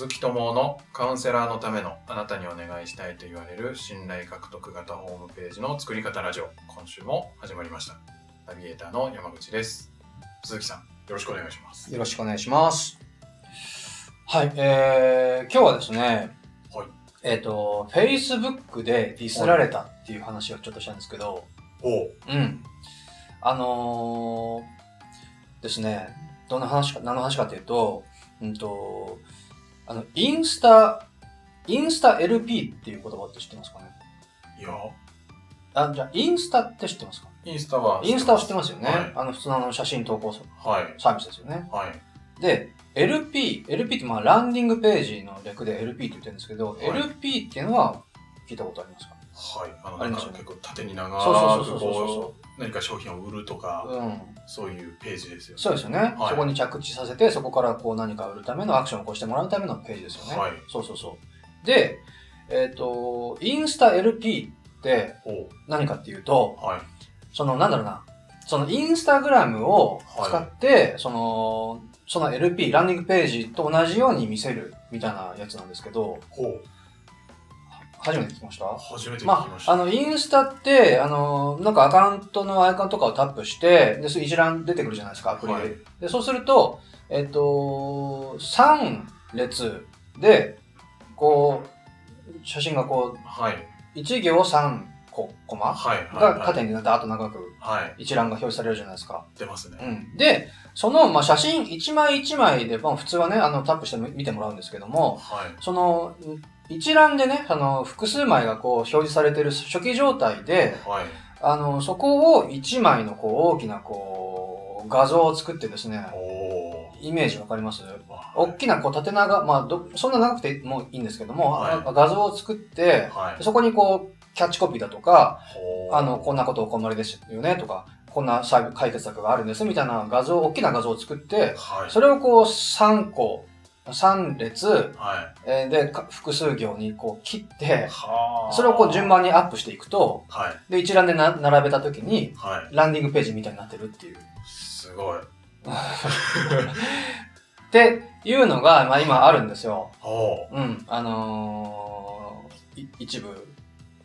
鈴木智のカウンセラーのためのあなたにお願いしたいと言われる信頼獲得型ホームページの作り方ラジオ。今週も始まりました。ナビゲーターの山口です。鈴木さんよろしくお願いします。よろしくお願いします。はいえー、今日はですねはい。えっ、と Facebook でディスられたっていう話をちょっとしたんですけど、おう。うん。あのー、ですねどんな話か何の話かというとうんとあのインスタインスタ LP っていう言葉って知ってますかね？いや。あじゃあインスタって知ってますか？インスタはインスタは知ってますよね、はい。あの普通のあの写真投稿はい。サービスですよね。はい。で、LP、LP ってまあランディングページの略で LP って言ってるんですけど、はい。LP っていうのは聞いたことありますか？はい。あのりますよね。結構縦に長そうくそうそうそうそう。こう何か商品を売るとかうん。そういうページですよね。そうですよね、はい。そこに着地させて、そこからこう何か売るためのアクションを起こしてもらうためのページですよね。はい。そうそうそう。で、えっ、と、インスタ LP って何かっていうと、はい。そのなんだろうな、そのインスタグラムを使って、その、その LP、ランディングページと同じように見せるみたいなやつなんですけど、ほう初めて聞きました？初めて聞きまあ、ました、あの、インスタって、あの、なんかアカウントのアイコンとかをタップして、で、一覧出てくるじゃないですか、アプリで。はいで、そうすると、えっと、3列で、こう、写真がこはい。う、1行3個、コマ。が縦にダーッと長くはい。一覧が表示されるじゃないですか。出ますね。うん。で、その、まあ、写真1枚1枚で、まあ、普通はね、あの、タップして見てもらうんですけども、はい。その、一覧でね、あの、複数枚がこう表示されてる初期状態で、はい。あの、そこを一枚のこう大きなこう、画像を作ってですね。イメージわかります？わ大きなこう縦長、まあど、そんな長くてもいいんですけども、はいあ画像を作って、はい。そこにこう、キャッチコピーだとか、あの、こんなことお困りですよねとか、こんな解決策があるんですみたいな画像、大きな画像を作って、はい。それをこう3個、3列、はい。えーで、か複数行にこう切って、それをこう順。番にアップしていくと、はい。で、一覧でな並べたときに、はい。ランディングページみたいになってるっていう。すごい。っていうのが、まあ今あるんですよ。ほう。うん。あのーい一部、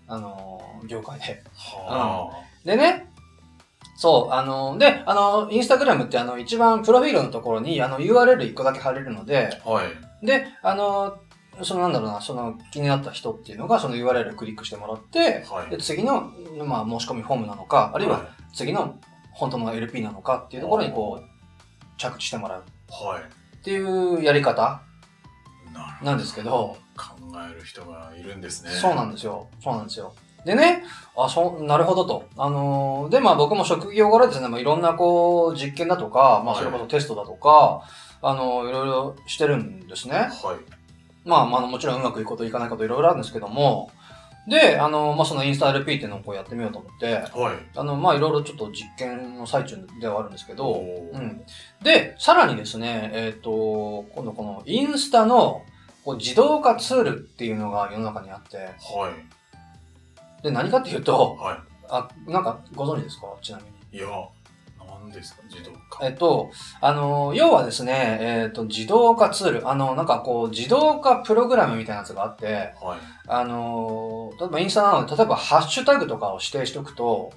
あのー業界で。はでね、そう、あのーで、あのインスタグラムってあの、一番プロフィールのところに、あの、URL1 個だけ貼れるので、ーはい。で、あのーそのなんだろうな、その気になった人っていうのが、その URL をクリックしてもらって、はい。で、次の、まあ、申し込みフォームなのか、あるいは次の本当の LP なのかっていうところにこう、着地してもらうはい。っていうやり方。なんですけど、考える人がいるんですね。そうなんですよ。そうなんですよ。でね、あ、そう、なるほどと。あのーで、まあ僕も職業柄ですね、まあ、いろんなこう、実験だとか、まあそれこそテストだとか、あのーいろいろしてるんですね。はい。まあまあもちろんうまくいくこといかないこといろいろあるんですけども、で、あのーまあそのインスタ LP っていうのをこうやってみようと思って、はい。あの、まあいろいろちょっと実験の最中ではあるんですけど、うん。で、さらにですね、えっ、と、今度このインスタのこう自動化ツールっていうのが世の中にあって、はい。で、何かっていうと、はあ、なんかご存知ですか？ちなみに。い。いや、何ですか？自動化。えっと、あの、要はですね、えっ、と、自動化ツール、あの、なんかこう、自動化プログラムみたいなやつがあって、はい。あの、例えばインスタなので、例えばハッシュタグとかを指定しておくと、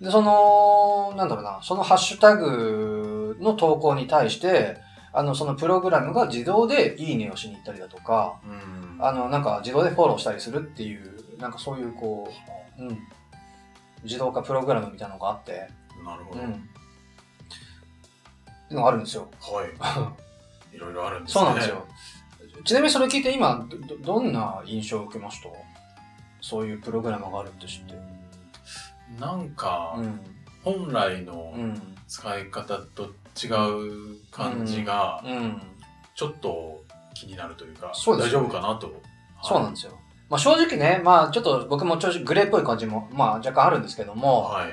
で、その、なんだろうな、そのハッシュタグの投稿に対して、あの、そのプログラムが自動でいいねをしに行ったりだとか、うん。あの、なんか自動でフォローしたりするっていう、なんかそういうこう、うん、自動化プログラムみたいなのがあって、なるほど。うん。っていうのがあるんですよ。はい。いろいろあるんですね。そうなんですよ。ちなみにそれ聞いて今、ど、どどんな印象を受けました？そういうプログラムがあるって知って。なんか、うん。本来のうん。使い方と違う感じが、うん。ちょっと気になるというか、そうです大丈夫かなと。でそうなんですよ。まあ正直ね、まあちょっと僕も正直グレーっぽい感じも、まあ若干あるんですけども、はい。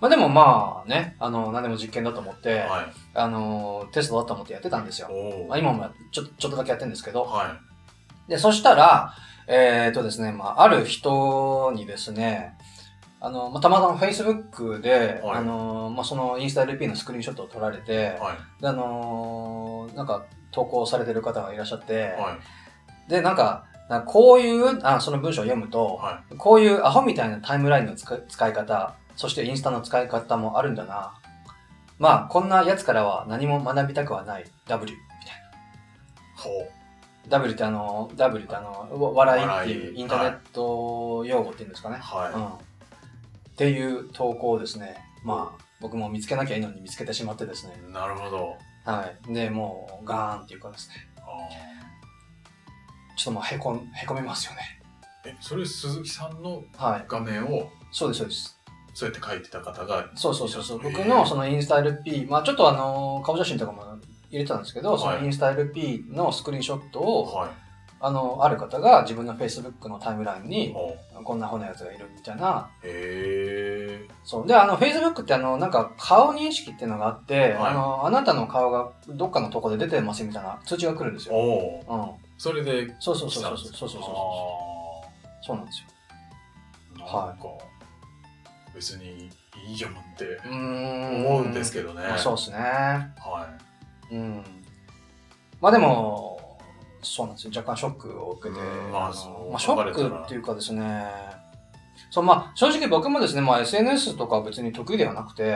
まあでもまあね、あの、何でも実験だと思って、はい。あの、テストだと思ってやってたんですよ。おまあ、今もちょちょっとだけやってるんですけど、はで、そしたら、えっ、とですね、まあ、ある人にですね、あの、まあ、たまたま Facebook で、はいあの、まあ、そのインスタ LP のスクリーンショットを撮られて、い。はい。であの、なんか、投稿されてる方がいらっしゃって、はい。で、なんかこういう、あその文章を読むと、はこういうアホみたいなタイムラインの使い使い方、そしてインスタの使い方もあるんだな。まあ、こんなやつからは何も学びたくはない。W みたいほな。W ってあの、W ってあの、わ笑いっていうインターネット用語っていうんですかね。う。はい。うん。っていう投稿をですね、まあ、僕も見つけなきゃいいのに見つけてしまってですね。なるほど。はい。で、もう、ガーンっていうかですね、あちょっともうへこん、へこみますよね。ーえ、それ鈴木さんのはい。画面をそうです、そうです。そうやって書いてた方が。そうそうそうそう。へー僕のそのインスタ LP、まあちょっとあの、顔写真とかも入れてたんですけど、はいそのインスタ LP のスクリーンショットを、はい。あの、ある方が自分の Facebook のタイムラインに、ほうこんな骨やつがいるみたいな。へえ。そう。で、あの、Facebook ってあの、なんか顔認識っていうのがあって、はいあの、あなたの顔がどっかのとこで出てますみたいな通知が来るんですよ。おお。うん。それで。そうそうそうそう。そうそうそうそう。あそうなんですよ。ーなんか、別にいいじゃんって。思うんですけどね。まあそうですね。はうん。まあでも、そうなんですよ。若干ショックを受けて、うんまあのそうまあ、ショックっていうかですね、そう、まあ正直僕もですね、まあ SNS とかは別に得意ではなくて、い。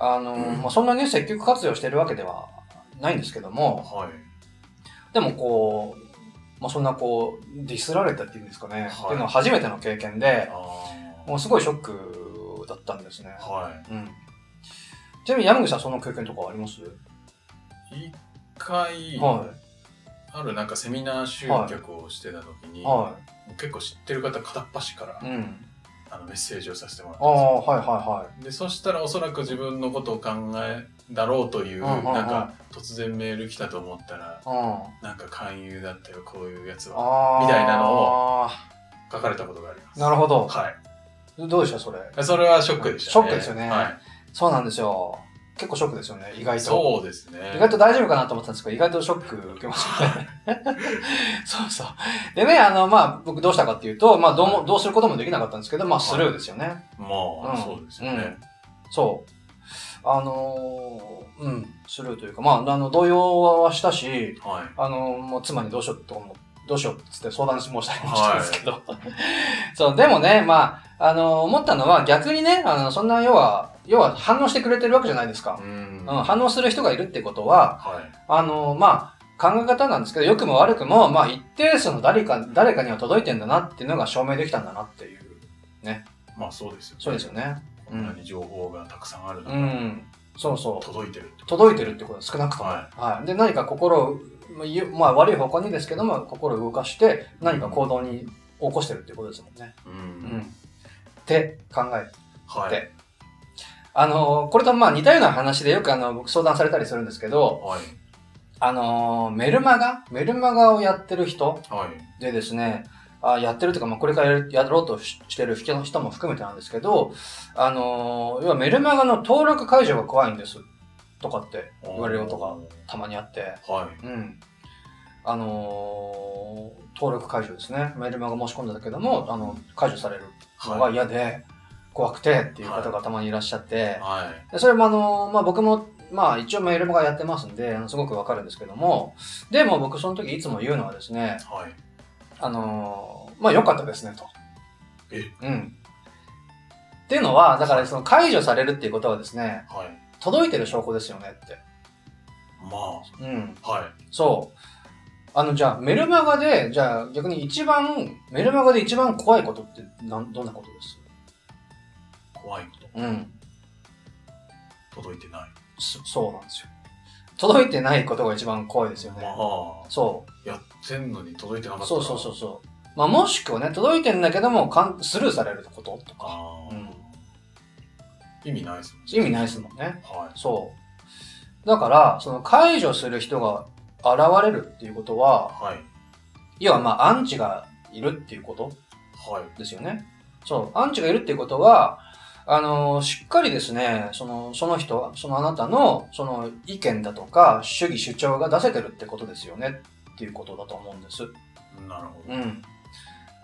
あの、まあそんなに積極活用してるわけではないんですけども、はい。でもこう、まあそんなこう、ディスられたっていうんですかね、はいっていうのは初めての経験で、あもうすごいショックだったんですね。あ。はい。うん。ちなみに山口さんその経験とかあります？一回、はあるなんかセミナー集客をしてた時に、い。は結構知ってる方片っ端から、い。うん。あのメッセージをさせてもらったあんですよ。あ、はいはいはい。でそしたらおそらく自分のことを考えだろうという、うんうんうんなんか突然メール来たと思ったらうん。なんか勧誘だったよこういうやつはああ。みたいなのを書かれたことがありますなるほど。はいどうでしたそれ？それはショックでしたねショックですよねはい、そうなんですよ。結構ショックですよね、意外と。そうですね意外と大丈夫かなと思ったんですけど、意外とショック受けましたね。そうそう。でね、あの、まあ、僕どうしたかっていうと、まあ、どうも、どうすることもできなかったんですけど、まあ、スルーですよね。まあ、うんそうですよね、そう。あのーうん、スルーというか、まあ、あの、動揺はしたし、はいあの、もう妻にどうしようとかも、どうしようっつって相談もしたりもしたんですけど。そう、でもね、まあ、あの、思ったのは逆にね、あの、そんな要は、要は反応してくれてるわけじゃないですか。うんうん、反応する人がいるってことは、はいあの、まあ、考え方なんですけど、良くも悪くも、まあ、一定数の誰か、誰かには届いてんだなっていうのが証明できたんだなっていう。まあそうですよねそうですよね。こんなに情報がたくさんある中、うん。そうそう。届いてる届いてるってことは少なくとも。ははい。で、何か心を、まあ悪い方向にですけども、心を動かして、何か行動に起こしてるってことですもんね。ううんん。って考えて。はいであのこれとまあ似たような話でよくあの、僕相談されたりするんですけど、はいあのメルマガメルマガをやってる人はいでですね、あやってるというか、まあ、これからやろうとししてる人の人も含めてなんですけど、あの要はメルマガの登録解除が怖いんです。とかって言われることがたまにあって、はいうん。あのー登録解除ですね。メルマガ申し込んだけども、あの、解除されるのが嫌で、怖くてっていう方がたまにいらっしゃって、はいでそれもあの、まあ、僕も、まあ一応メルマガやってますんで、すごくわかるんですけども、でも僕その時いつも言うのはですね、はいあのーまあ良かったですねと。え？うん。っていうのは、だからその解除されるっていうことはですね、はい届いてる証拠ですよねって。まうん。あはいそう。あの、じゃあ、メルマガで、じゃあ逆に一番、メルマガで一番怖いことってなんどんなことです？怖いことうん。届いてないそそうなんですよ。届いてないことが一番怖いですよね。まあそう。やってんのに届いてなかったそうそうそうそう。まあ、もしくはね、届いてんだけども、かんスルーされることとか、うん意味ないですもんね意味ないですもんね。はいそう。だから、その解除する人が現れるっていうことは、はい要はまあ、アンチがいるっていうことはいですよね。そう。アンチがいるっていうことは、あのしっかりですね、その、その人、そのあなたの、その意見だとか、主義主張が出せてるってことですよねっていうことだと思うんです。なるほどうん。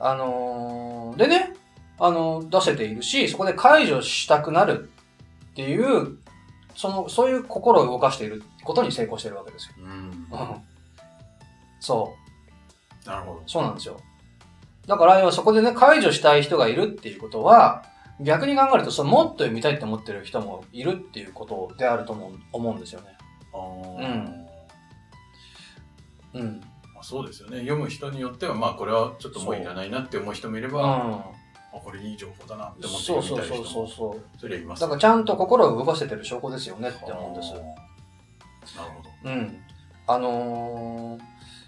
あのーでね、あの出せているし、そこで解除したくなるっていうその、そういう心を動かしていることに成功してるわけですよ。うん。う んそう。なるほど。そうなんですよ。だから、そこでね、解除したい人がいるっていうことは、逆に考えると、そのもっと読みたいって思ってる人もいるっていうことであると思う思うんですよね。うんうん。まあ、そうですよね。読む人によっては、まあ、これはちょっともういらないなって思う人もいれうば、あん。これいい情報だなって思ってそう読そうそうみたい人もそうそう。それはいますだからちゃんと心を動かせてる証拠ですよねって思うんです。なるほど。うん。あのー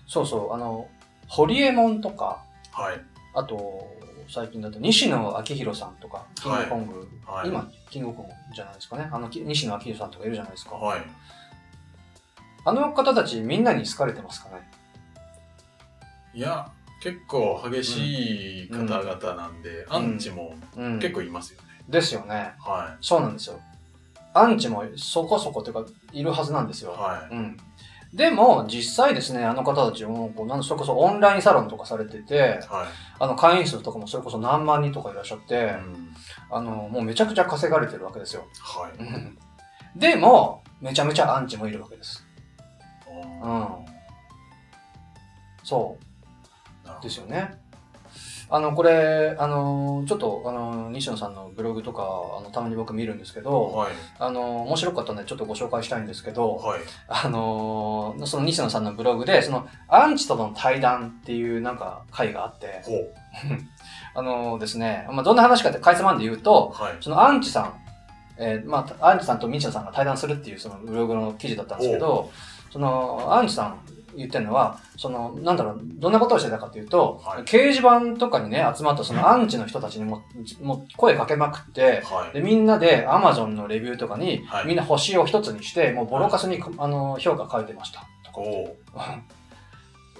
そうそう、あの、ホリエモンとか、はい。あと、最近だと西野昭弘さんとか、キングコング、はい。今、キングコングじゃないですかね。あの、き西野昭弘さんとかいるじゃないですか。はい。あの方たちみんなに好かれてますかね？いや、結構激しい方々なんで、んアンチもうん。結構いますよね。ですよね。はそうなんですよ。アンチもそこそこというか、いるはずなんですい。よ。はい。うん。でも、実際ですね、あの方たちも、こうなんそれこそオンラインサロンとかされてて、はあの、会員数とかもそれこそ何万人とかいらっしゃって、い。うんあの、もうめちゃくちゃ稼がれてるわけですよ。はい。うんでも、めちゃめちゃアンチもいるわけです。う。ーなるほどですよね。あの、これ、あの、ちょっと、あの、西野さんのブログとか、あの、たまに僕見るんですけど、はい。あの、面白かったので、ちょっとご紹介したいんですけど、はい。あの、その西野さんのブログで、その、アンチとの対談っていうなんか回があって。あのですね、まあ、どんな話かって、かいつまんで言うと、はい。そのアンチさん、えーまあ、アンチさんとミチノさんが対談するっていうそのブログの記事だったんですけど、そのアンチさん言ってるのは、その、なんだろう、どんなことをしてたかというと、はい掲示板とかにね、集まったそのアンチの人たちにも、もう声かけまくって、はい。で、みんなで Amazon のレビューとかに、はいみんな星を一つにして、もうボロカスに、あの、評価書いてました。おお。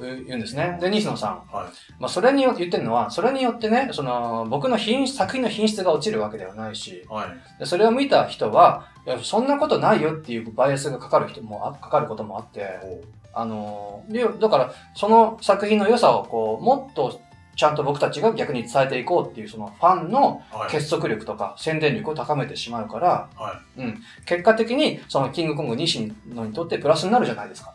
言うんですね。で、西野さん。はい。まあ、それによって言ってるのは、それによってね、その、僕の品質、作品の品質が落ちるわけではないし、はい。でそれを見た人は、いや、そんなことないよっていうバイアスがかかる人もあ、かかることもあって、おあの、でだから、その作品の良さをこう、もっとちゃんと僕たちが逆に伝えていこうっていう、そのファンのはい。結束力とか宣伝力を高めてしまうから、は結果的にそのキングコング西野にとってプラスになるじゃないですか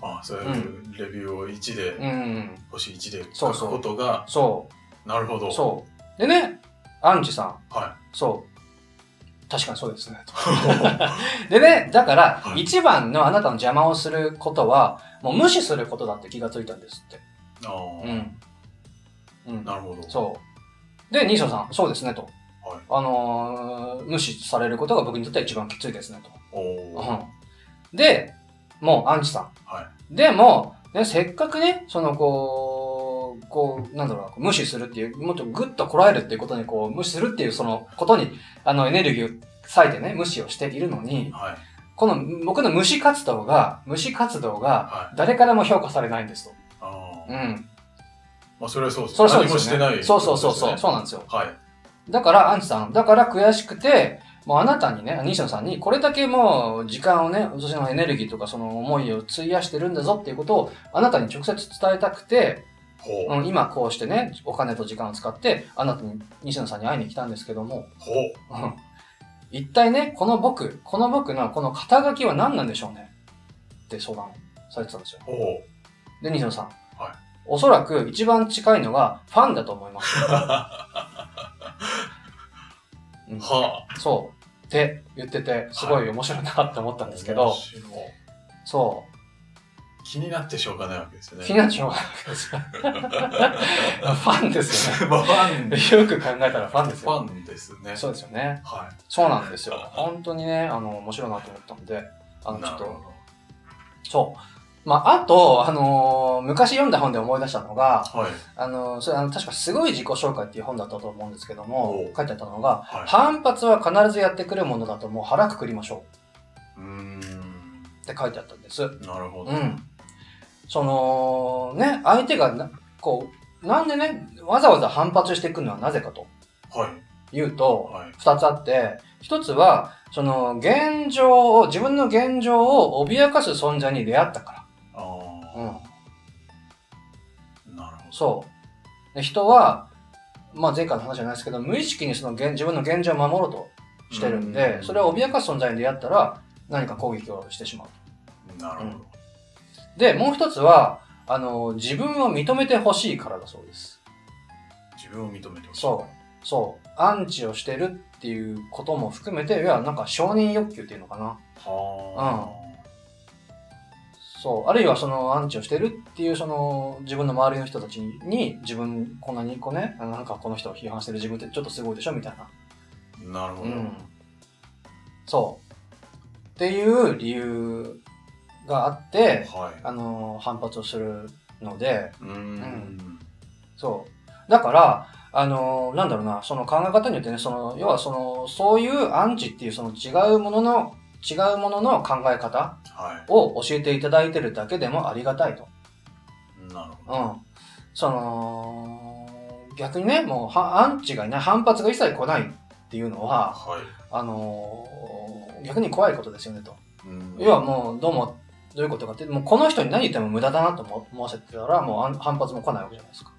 と。い。あ、そういうレビューを1で、うん、星1で書くそうそうことが、そなるほど。う、そう。でね、アンチさん、はそう。確かにそうですね。でね、だからは、い一番のあなたの邪魔をすることは、もう無視することだって気がついたんですって。い。ああ、うん。うん。なるほど。そう。で、西野さん、そうですね、と。はい。あのー無視されることが僕にとっては一番きついですね、と。おお。うん。で、もう、アンチさん。はでも、ね、せっかくね、その、こう、こう、なんだろうな、無視するっていう、もっとグッとこらえるっていうことに、こう、無視するっていう、そのことに、あの、エネルギーを割いてね、無視をしているのに、はい。この僕の無視活動が、無視活動が、はい。誰からも評価されないんですと。ああ。うん。まあ、それはそうですそれそう何もしてない、ですよね。そうそうそうそう。う。そうなんですよ。はい。だから、アンチさん、だから悔しくて、もうあなたにね、西野さんに、これだけもう時間をね、私のエネルギーとかその思いを費やしてるんだぞっていうことを、あなたに直接伝えたくて、ほう。うん、今こうしてね、お金と時間を使って、あなたに、西野さんに会いに来たんですけども、ほう。うん一体ね、この僕、この僕のこの肩書きは何なんでしょうねって相談されてたんですよ。で、西野さん。はいおそらく一番近いのがファンだと思います。うんはそう。って言ってて、すごい面白いなって思ったあ。んですけど、面白いそ気になってしょうがないわけですよう。ね。気になってしょうがないわけですよ。ファンですよまあファン、ね。フよく考えたらファンですよ。ァンですね。そうですよね。はそうなんですよ。本当にね、あの、面白いなと思ったんで、あい。の、ちょっと、そう。まあ、あと、あのー昔読んだ本で思い出したのが、ど。はい。あのーそれあの、確かすごい自己紹介っていう本だったと思うんですけども書いてあったのが、はい。反発は必ずやってくるものだともう腹くくりましょうーん。うって書いてあったんです。なるほど。うん。その、ね、相手がな、こう、なんでね、わざわざ反発してくるのはなぜかとはい。いうと、はい。二つあって、一つは、その、現状を、自分の現状を脅かす存在に出会ったかあら。うん。あ。なるほど。そう。で人は、まあ前回の話じゃないですけど、無意識にその現自分の現状を守ろうとしてるんで、うんそれを脅かす存在に出会ったら何か攻撃をしてしまう。なるほど。で、もう一つは、あの、自分を認めてほしいからだそうです。自分を認めてほしい。そう。そう。アンチをしてるっていうことも含めて、いや、なんか承認欲求っていうのかな。はそう。あるいはそのアンチをしてるっていうその自分の周りの人たちに自分こんなにこうね、なんかこの人を批判してる自分ってちょっとすごいでしょみたいな。あ。なるほど。うん。そう。っていう理由があって、はい。あの、反発をするので、うーん。そう。だから、あの、なんだろうな、その考え方によってね、その、要はその、そういうアンチっていうその違うものの、違うものの考え方はを教えていただいてるだけでもありがたいと。い。なるほど。うん。その、逆にね、もうは、アンチがいない、反発が一切来ないっていうのは、はい。あのー逆に怖いことですよねと。うん要はもう、どうも、どういうことかって、もうこの人に何言っても無駄だなと思思わせてたら、もう反発も来ないわけじゃないですか。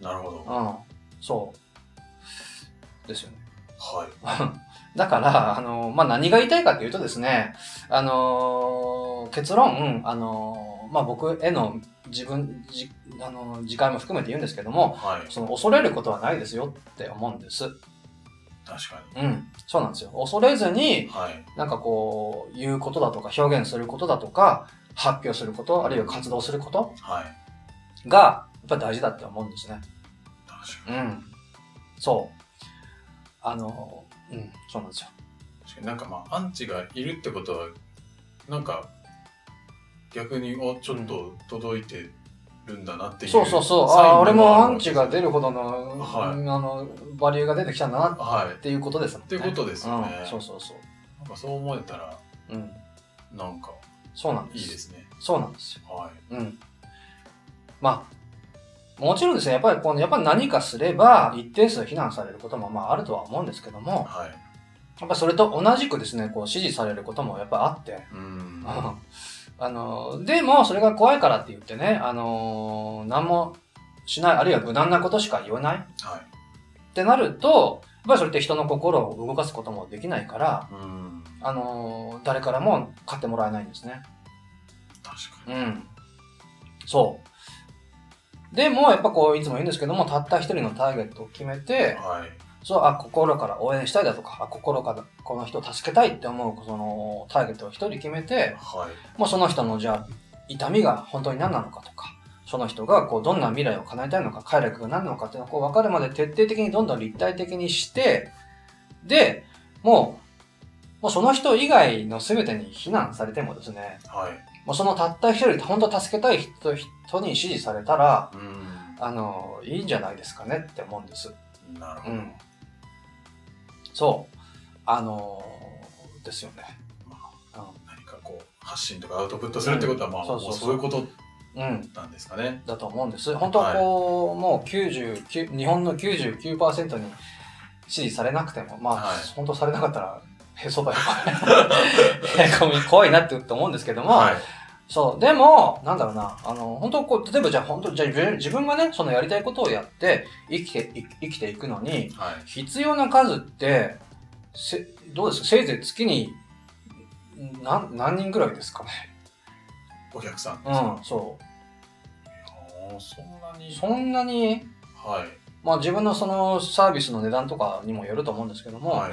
なるほど。うん。そう。ですよね。はい。だから、あの、まあ、何が言いたいかというとですね、あの、結論、あの、まあ、僕への自分、じ、あの、自戒も含めて言うんですけども、はい。その恐れることはないですよって思うんです。確かうん。そうなんですよ。恐れずにに。、はい。なんかこう、言うことだとか、表現することだとか、発表すること、あるいは活動することはい。が、やっぱり大事だって思うんですね。確かに。うん。そう。あの、うん、そうなんですよ。確かになんかまあ、アンチがいるってことは、なんか、逆に、お、ちょっと届いてるんだなっていう。そうそうそう。ああ、俺もアンチが出るほどの、はいあの、バリューが出てきたんだなっはい。ていうことですもんね。っていうことですよねうん、そうそうそう。なんかそう思えたら、うん。なんか、そうなんです。いいですね。そうなんですよ。はい。うん。まあ、もちろんですね、やっぱりこの、やっぱり何かすれば、一定数非難されることもまああるとは思うんですけども、はい。やっぱそれと同じくですね、こう支持されることもやっぱあって、うん。あの、でもそれが怖いからって言ってね、あの、何もしない、あるいは無難なことしか言わないっはい。てなると、やっぱりそれって人の心を動かすこともできないから、うん。あの、誰からも買ってもらえないんですね。確かに。うん。そう。でも、やっぱこう、いつも言うんですけども、たった一人のターゲットを決めて、はい。そう、あ、心から応援したいだとか、あ、心からこの人を助けたいって思う、その、ターゲットを一人決めて、はい。もうその人の、じゃあ、痛みが本当に何なのかとか、その人がこうどんな未来を叶えたいのか、快楽が何なのかっていうのをこう分かるまで徹底的にどんどん立体的にして、で、もう、もうその人以外の全てに非難されてもですね、はい。もうそのたった一人、本当助けたい人人に支持されたら、うん。あの、いいんじゃないですかねって思うんです。なるほど。うん。そう。あのですよね。まあ、何かこう、発信とかアウトプットするってことは、まあ、そうそうそうそういうことうん。なんですかね。だと思うんです。本当はこう、もう99、日本の99%に支持されなくても、まあ、はい本当されなかったら、へそだよ。へこみ怖いなって思うんですけども、はい。そう。でも、なんだろうな、あの、本当こう、例えばじゃあ本当、じゃあ自分がね、そのやりたいことをやって、生きてい、生きていくのに、はい。必要な数って、せどうですか？せいぜい月に、何、何人ぐらいですか？ね。お客さん。うん、そう。そんなに。そんなに、はい。まあ自分のそのサービスの値段とかにもよると思うんですけども、はい。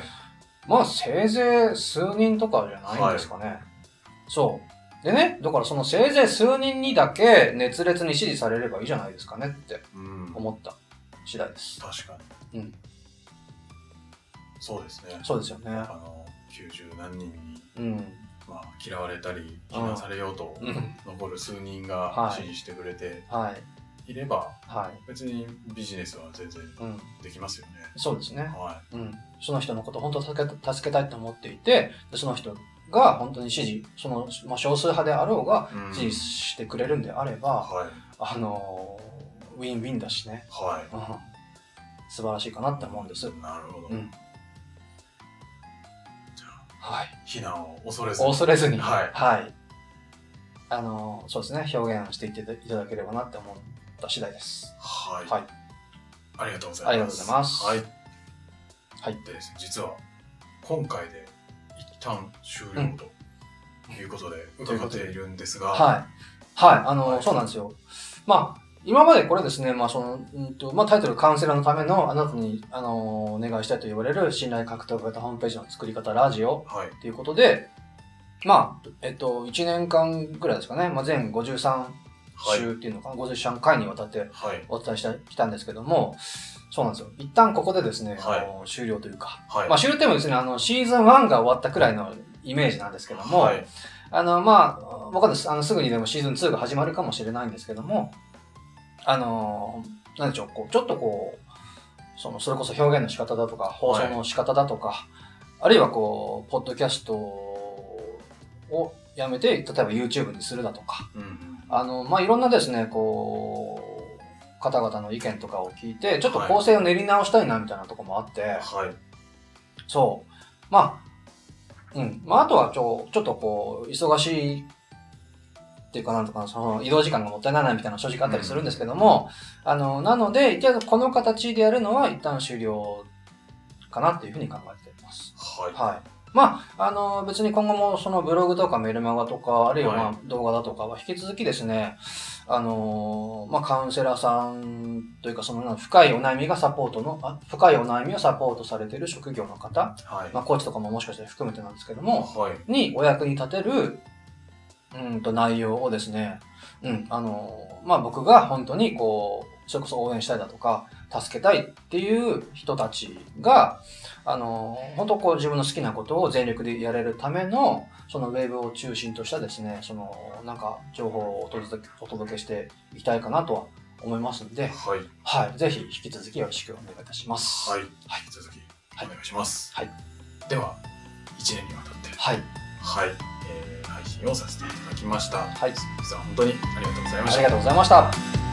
まあせいぜい数人とかじゃないんですかね。そう。でね、だからそのせいぜい数人にだけ熱烈に支持されればいいじゃないですかねってうん。思った次第です。確かに。うん。そうですね。そうですよね。あの、90何人に、うん。まあ、嫌われたり、非難されようと、うん。残る数人がはい支持してくれてはい。いれば、はい。別にビジネスは全然うん。できますよね。そうですね。はうん。その人のことを本当助け助けたいと思っていて、でその人が本当に支持、その、まあ、少数派であろうがい。うん支持してくれるんであれば、はい。あのーウィンウィンだしね。はうん。素晴らしいかなって思うんです。い。なるほど。うん。はい。非難を恐れずに。恐れずに、はいはい。あのーそうですね、表現していっていただければなって思った次第です。はい。はい。ありがとうございます。ありがとうございますはい。はい。でですね、実は、今回で一旦終了ということで伺っているんですが、はい。はい。あの、はいそうなんですよ。まあ、今までこれですね、まあ、その、うんと、まあ、タイトルカウンセラーのためのあなたに、あの、お願いしたいと言われる信頼獲得型ホームページの作り方ラジオはい。ということで、まあ、えっと、1年間ぐらいですかね、まあ、全53はい。週っていうのかな、53回にわたってはい。お伝えしてきたんですけども、そうなんですよ。一旦ここでですね、はいあの終了というか、はい。まあ終了ってもですね、あの、シーズン1が終わったくらいのイメージなんですけども、はい。あの、まあ、わかんないです。あの、すぐにでもシーズン2が始まるかもしれないんですけども、あの、なんでしょう、こう、ちょっとこう、その、それこそ表現の仕方だとか、放送の仕方だとか、あるいはこう、ポッドキャストをやめて、例えば YouTube にするだとか、うんうん。あの、まあ、いろんなですね、こう、方々の意見とかを聞いて、ちょっと構成を練り直したいなみたいなところもあって、はい。そう。まあ、うん。まあ、あとはちょ、ちょっとこう、忙しいっていうかなんとかな、その移動時間がもったいないなみたいなの正直あったりするんですけども、あの、なので、一応この形でやるのは一旦終了かなっていうふうに考えています。はい。はい。まあ、あの、別に今後もそのブログとかメルマガとか、あるいはまはあ動画だとかは引き続きですね、あの、まあカウンセラーさんというかその深いお悩みがサポートの、あ深いお悩みをサポートされている職業の方、はい。まあコーチとかももしかして含めてなんですけども、はい。にお役に立てる、うんと内容をですね、うん、あの、まあ僕が本当にこう、それこそ応援したいだとか、助けたいっていう人たちが、あの、本当こう自分の好きなことを全力でやれるための、そのウェブを中心としたですね、その、なんか情報をお届けお届けしていきたいかなとは思いますんで、はい。はい、ぜひ引き続きよろしくお願いいたします。はい。引き続き、お願いします。はい。では、1年にわたって、はい、はい。えー配信をさせていただきました。はい、実は本当にありがとうございましたありが。とうございました。